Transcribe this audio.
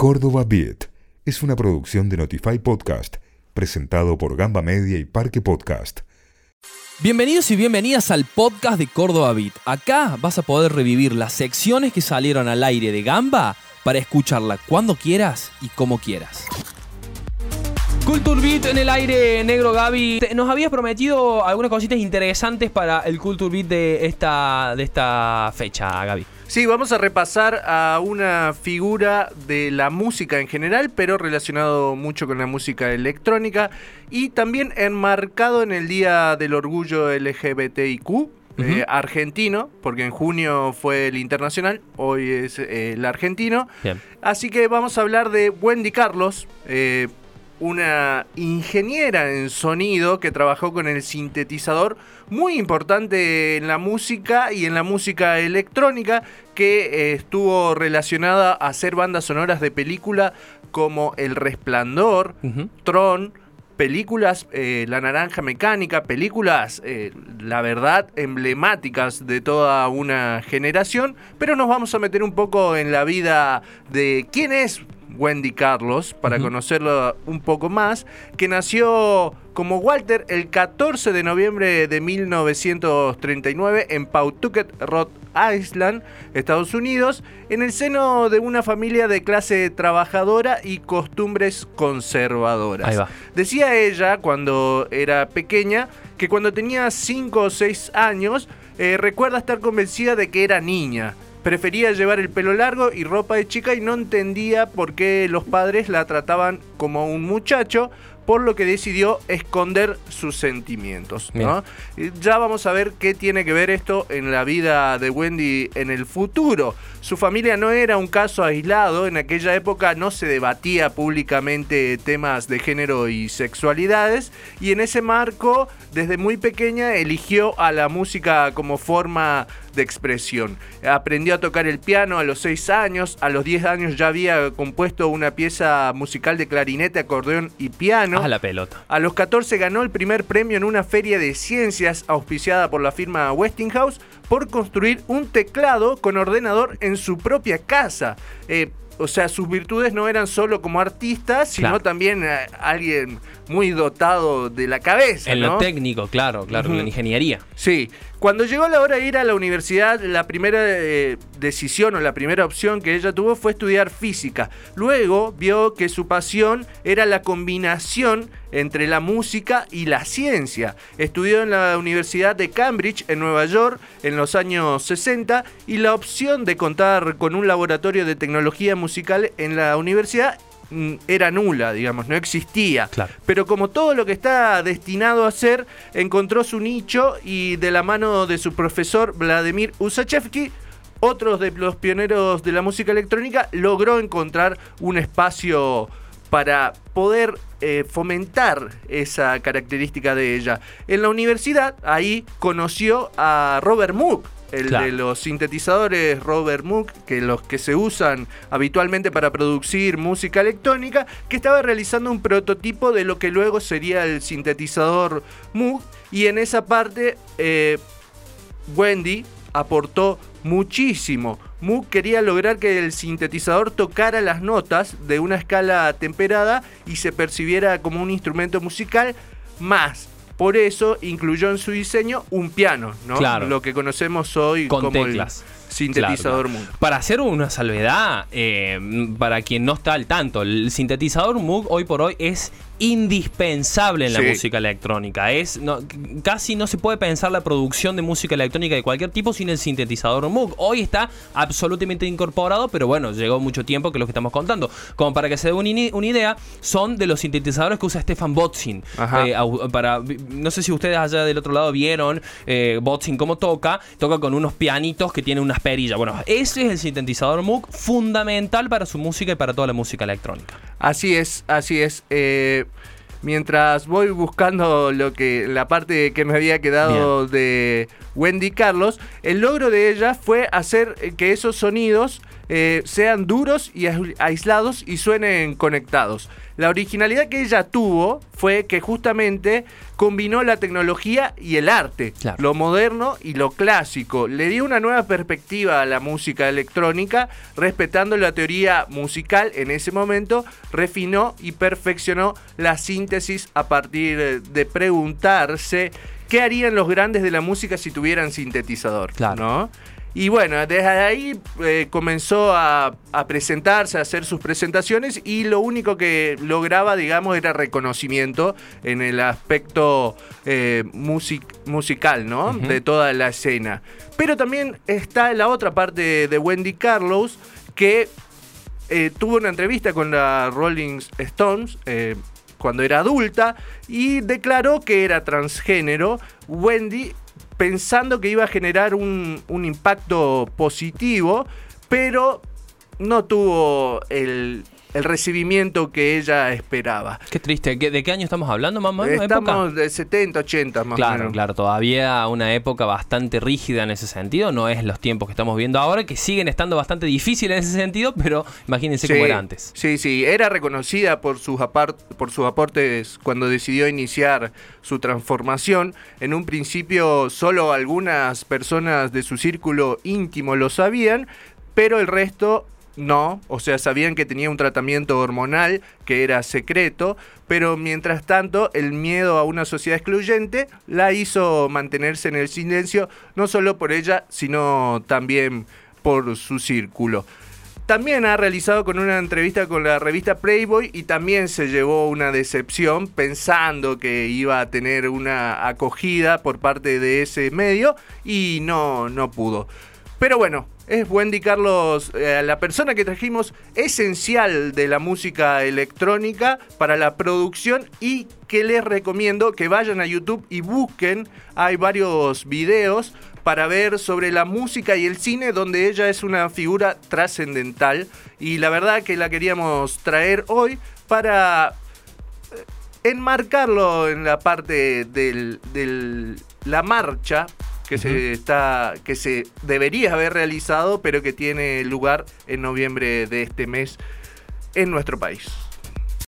Córdoba Beat es una producción de Notify Podcast, presentado por Gamba Media y Parque Podcast. Bienvenidos y bienvenidas al podcast de Córdoba Beat. Acá vas a poder revivir las secciones que salieron al aire de Gamba para escucharla cuando quieras y como quieras. Culture Beat en el aire, negro Gaby. Nos habías prometido algunas cositas interesantes para el Culture Beat de esta, de esta fecha, Gaby. Sí, vamos a repasar a una figura de la música en general, pero relacionado mucho con la música electrónica y también enmarcado en el Día del Orgullo LGBTIQ. eh, argentino, porque en junio fue el internacional, hoy es eh, el argentino. Bien. Así que vamos a hablar de Wendy Carlos, eh, una ingeniera en sonido que trabajó con el sintetizador, muy importante en la música y en la música electrónica, que eh, estuvo relacionada a hacer bandas sonoras de película como El Resplandor. Tron, películas eh, La Naranja Mecánica, películas, eh, la verdad, emblemáticas de toda una generación, pero nos vamos a meter un poco en la vida de quién es Wendy Carlos, para conocerlo un poco más, que nació como Walter el 14 de noviembre de 1939 en Pawtucket, Rhode Island, Estados Unidos, en el seno de una familia de clase trabajadora y costumbres conservadoras. Ahí va. Decía ella cuando era pequeña que cuando tenía 5 o 6 años eh, recuerda estar convencida de que era niña. Prefería llevar el pelo largo y ropa de chica y no entendía por qué los padres la trataban como un muchacho, por lo que decidió esconder sus sentimientos. Ya vamos a ver qué tiene que ver esto en la vida de Wendy en el futuro. Su familia no era un caso aislado, en aquella época no se debatía públicamente temas de género y sexualidades y en ese marco desde muy pequeña eligió a la música como forma de expresión. Aprendió a tocar el piano a los 6 años, a los 10 años ya había compuesto una pieza musical de clarinete, acordeón y piano. A la pelota. A los 14 ganó el primer premio en una feria de ciencias auspiciada por la firma Westinghouse por construir un teclado con ordenador en su propia casa. Eh, o sea, sus virtudes no eran solo como artista, sino Claro. también eh, alguien muy dotado de la cabeza. En ¿no? lo técnico, claro, claro, en la ingeniería. Sí, cuando llegó la hora de ir a la universidad, la primera eh, decisión o la primera opción que ella tuvo fue estudiar física. Luego vio que su pasión era la combinación entre la música y la ciencia. Estudió en la Universidad de Cambridge, en Nueva York, en los años 60, y la opción de contar con un laboratorio de tecnología musical en la universidad era nula, digamos, no existía. Claro. Pero como todo lo que está destinado a ser, encontró su nicho y de la mano de su profesor Vladimir Usachevsky, otro de los pioneros de la música electrónica, logró encontrar un espacio para poder eh, fomentar esa característica de ella. En la universidad, ahí conoció a Robert Moog, el Claro. de los sintetizadores Robert Moog, que los que se usan habitualmente para producir música electrónica, que estaba realizando un prototipo de lo que luego sería el sintetizador Moog, y en esa parte eh, Wendy aportó muchísimo. Moog quería lograr que el sintetizador tocara las notas de una escala temperada y se percibiera como un instrumento musical más. Por eso incluyó en su diseño un piano, ¿no? Claro. Lo que conocemos hoy Con como teclas. el sintetizador Claro, Moog. Para hacer una salvedad, eh, para quien no está al tanto, el sintetizador Moog hoy por hoy es indispensable en la Sí. música electrónica. Es no- casi no se puede pensar la producción de música electrónica de cualquier tipo sin el sintetizador Moog. Hoy está absolutamente incorporado, pero bueno, llegó mucho tiempo que lo que estamos contando. Como para que se dé una, idea, son de los sintetizadores que usa Stefan Botzin. Eh, para, no sé si ustedes allá del otro lado vieron eh, Botzin cómo toca. Toca con unos pianitos que tienen unas perillas. Bueno, ese es el sintetizador Moog fundamental para su música y para toda la música electrónica. Así es, así es. Eh, mientras voy buscando lo que la parte que me había quedado de Wendy Carlos, el logro de ella fue hacer que esos sonidos eh, sean duros y aislados y suenen conectados. La originalidad que ella tuvo fue que justamente combinó la tecnología y el arte, lo moderno y lo clásico. Le dio una nueva perspectiva a la música electrónica, respetando la teoría musical en ese momento, refinó y perfeccionó la síntesis a partir de preguntarse qué harían los grandes de la música si tuvieran sintetizador. ¿no? Y bueno, desde ahí eh, comenzó a, presentarse, a hacer sus presentaciones y lo único que lograba, digamos, era reconocimiento en el aspecto eh, musical, ¿no? De toda la escena. Pero también está la otra parte de Wendy Carlos que eh, tuvo una entrevista con la Rolling Stones cuando era adulta y declaró que era transgénero. Wendy pensando que iba a generar un, impacto positivo, pero no tuvo el, recibimiento que ella esperaba. Qué triste. ¿De qué año estamos hablando, mamá? Estamos de 70, 80 más claro, o menos. Claro, todavía una época bastante rígida en ese sentido. No es los tiempos que estamos viendo ahora, que siguen estando bastante difíciles en ese sentido, pero imagínense cómo era antes. Sí, sí. Era reconocida por sus, por sus aportes cuando decidió iniciar su transformación. En un principio solo algunas personas de su círculo íntimo lo sabían, pero el resto no, o sea, sabían que tenía un tratamiento hormonal que era secreto, pero mientras tanto el miedo a una sociedad excluyente la hizo mantenerse en el silencio, no solo por ella, sino también por su círculo. También ha realizado con una entrevista con la revista Playboy y también se llevó una decepción pensando que iba a tener una acogida por parte de ese medio y no, no pudo. Pero bueno, es Wendy Carlos, eh, la persona que trajimos esencial de la música electrónica para la producción y que les recomiendo que vayan a YouTube y busquen. Hay varios videos para ver sobre la música y el cine donde ella es una figura trascendental y la verdad que la queríamos traer hoy para eh, enmarcarlo en la parte de la marcha que se está que se debería haber realizado pero que tiene lugar en noviembre de este mes en nuestro país.